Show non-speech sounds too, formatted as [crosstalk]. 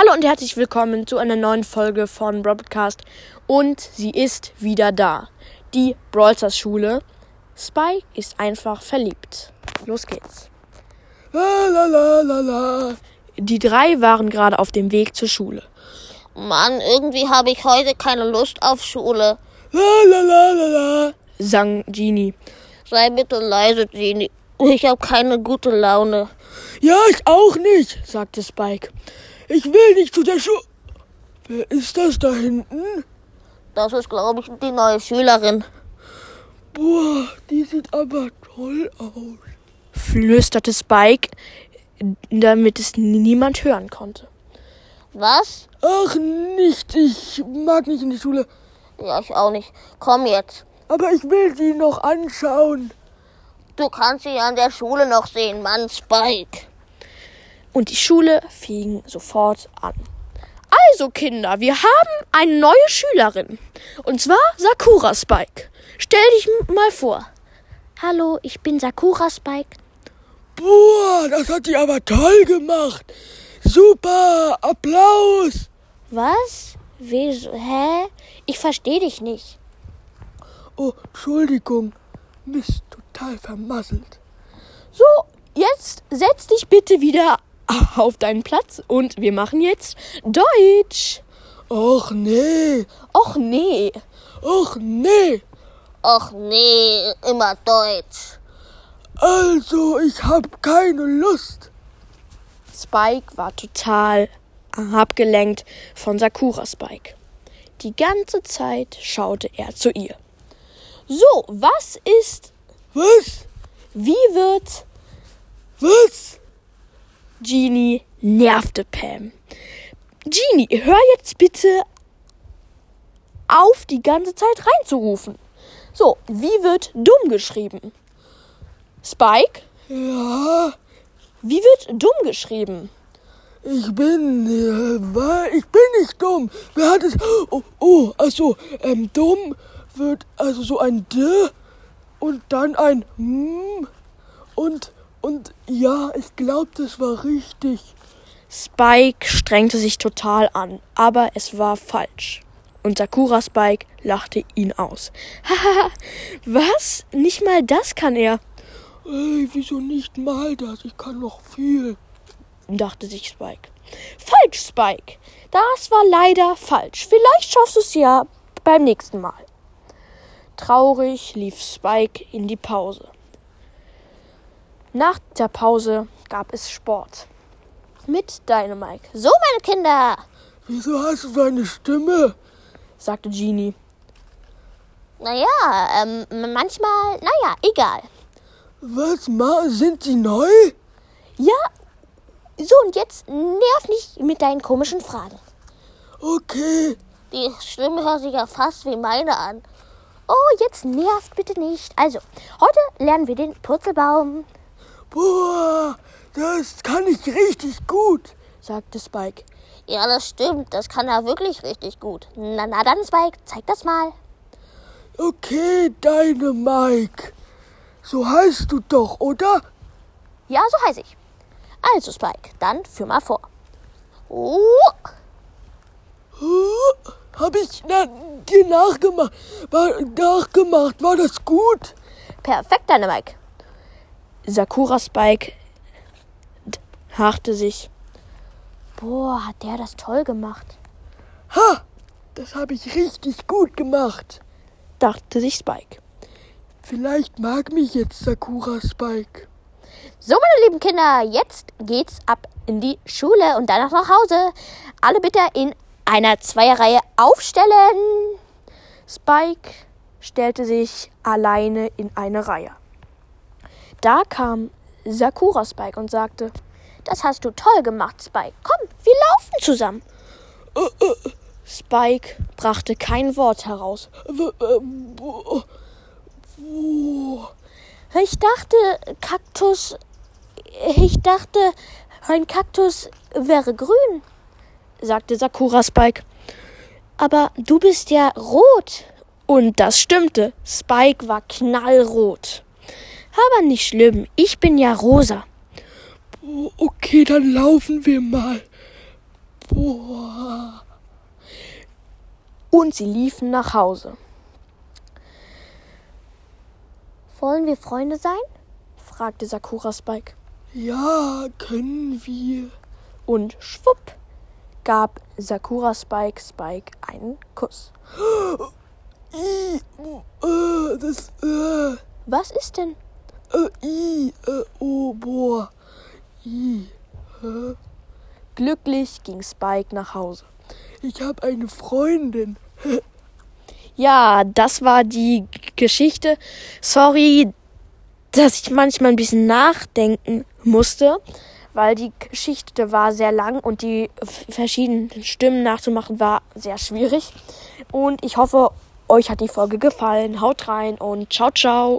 Hallo und herzlich willkommen zu einer neuen Folge von Broadcast. Und sie ist wieder da. Die Brawlstars Schule. Spike ist einfach verliebt. Los geht's. La la la la la. Die drei waren gerade auf dem Weg zur Schule. Mann, irgendwie habe ich heute keine Lust auf Schule. La la la la la. sang Genie. Sei bitte leise, Genie. Ich habe keine gute Laune. Ja, ich auch nicht, sagte Spike. Ich will nicht zu der Schule. Wer ist das da hinten? Das ist, glaube ich, die neue Schülerin. Boah, die sieht aber toll aus. Flüsterte Spike, damit es niemand hören konnte. Was? Ach, nicht. Ich mag nicht in die Schule. Ja, ich auch nicht. Komm jetzt. Aber ich will sie noch anschauen. Du kannst sie an der Schule noch sehen, Mann, Spike. Und die Schule fing sofort an. Also, Kinder, wir haben eine neue Schülerin. Und zwar Sakura Spike. Stell dich mal vor. Hallo, ich bin Sakura Spike. Boah, das hat sie aber toll gemacht. Super, Applaus. Was? Wieso? Hä? Ich verstehe dich nicht. Oh, Entschuldigung. Mist, total vermasselt. So, jetzt setz dich bitte wieder auf deinen Platz und wir machen jetzt Deutsch. Och nee, Och nee. och nee. Och nee, immer Deutsch. Also, ich hab keine Lust. Spike war total abgelenkt von Sakura Spike. Die ganze Zeit schaute er zu ihr. So, was ist, Was? wie wird Was? Genie nervte Pam. Genie, hör jetzt bitte auf, die ganze Zeit reinzurufen. So, wie wird dumm geschrieben? Spike, Ja, wie wird dumm geschrieben? ich bin, äh, ich bin nicht dumm. Wer hat es? Oh, oh, also, ähm, dumm wird also so ein D und dann ein M und, und ja, ich glaube, das war richtig. Spike strengte sich total an, aber es war falsch. Und Sakura Spike lachte ihn aus. [laughs] Haha, was? Nicht mal das kann er, Ey, wieso nicht mal das? Ich kann noch viel. dachte sich Spike. Falsch, Spike. Das war leider falsch. Vielleicht schaffst du es ja beim nächsten Mal. Traurig lief Spike in die Pause. Nach der Pause gab es Sport. Mit Dynamike. So, meine Kinder. Wieso hast du so eine Stimme? sagte Genie. Naja, ähm, manchmal, naja, egal. Was ma? Sind sie neu? Ja, so und jetzt nerv nicht mit deinen komischen Fragen. Okay. Die Stimme hört sich ja fast wie meine an. Oh, jetzt nervt bitte nicht. Also, heute lernen wir den Purzelbaum. Boah, das kann ich richtig gut. sagte Spike. Ja, das stimmt. Das kann er wirklich richtig gut. Na, na dann, Spike, zeig das mal. Okay, deine Mike. So heißt du doch, oder? Ja, so heiße ich. Also, Spike, dann führ mal vor. Oh? Hab ich na, dir nachgemacht. War, nachgemacht. War das gut? perfekt, deine Mike. Sakura Spike hachte sich. Boah, hat der das toll gemacht. Ha! Das habe ich richtig gut gemacht. dachte sich Spike. Vielleicht mag mich jetzt Sakura Spike. So, meine lieben Kinder, jetzt geht's ab in die Schule und danach nach Hause. Alle bitte in einer Zweierreihe aufstellen. Spike stellte sich alleine in eine Reihe. Da kam Sakura Spike und sagte, Das hast du toll gemacht, Spike. Komm, wir laufen zusammen. Spike brachte kein Wort heraus. Äh, Ich dachte, Kaktus. Ich dachte, ein Kaktus wäre grün. sagte Sakura Spike. Aber du bist ja rot. Und das stimmte. Spike war knallrot. Aber nicht schlimm, ich bin ja rosa. Okay, dann laufen wir mal. Boah. Und sie liefen nach Hause. Wollen wir Freunde sein? fragte Sakura Spike. Ja, können wir. Und schwupp gab Sakura Spike Spike einen Kuss. [gasps] Äh, das, äh, Was ist denn? Äh, I, äh, oh, boah. I, äh, Glücklich ging Spike nach Hause. ich habe eine Freundin. [laughs] Ja, das war die Geschichte. Sorry, dass ich manchmal ein bisschen nachdenken musste, weil die Geschichte war sehr lang und die verschiedenen Stimmen nachzumachen war sehr schwierig. Und ich hoffe, euch hat die Folge gefallen. Haut rein und ciao, ciao.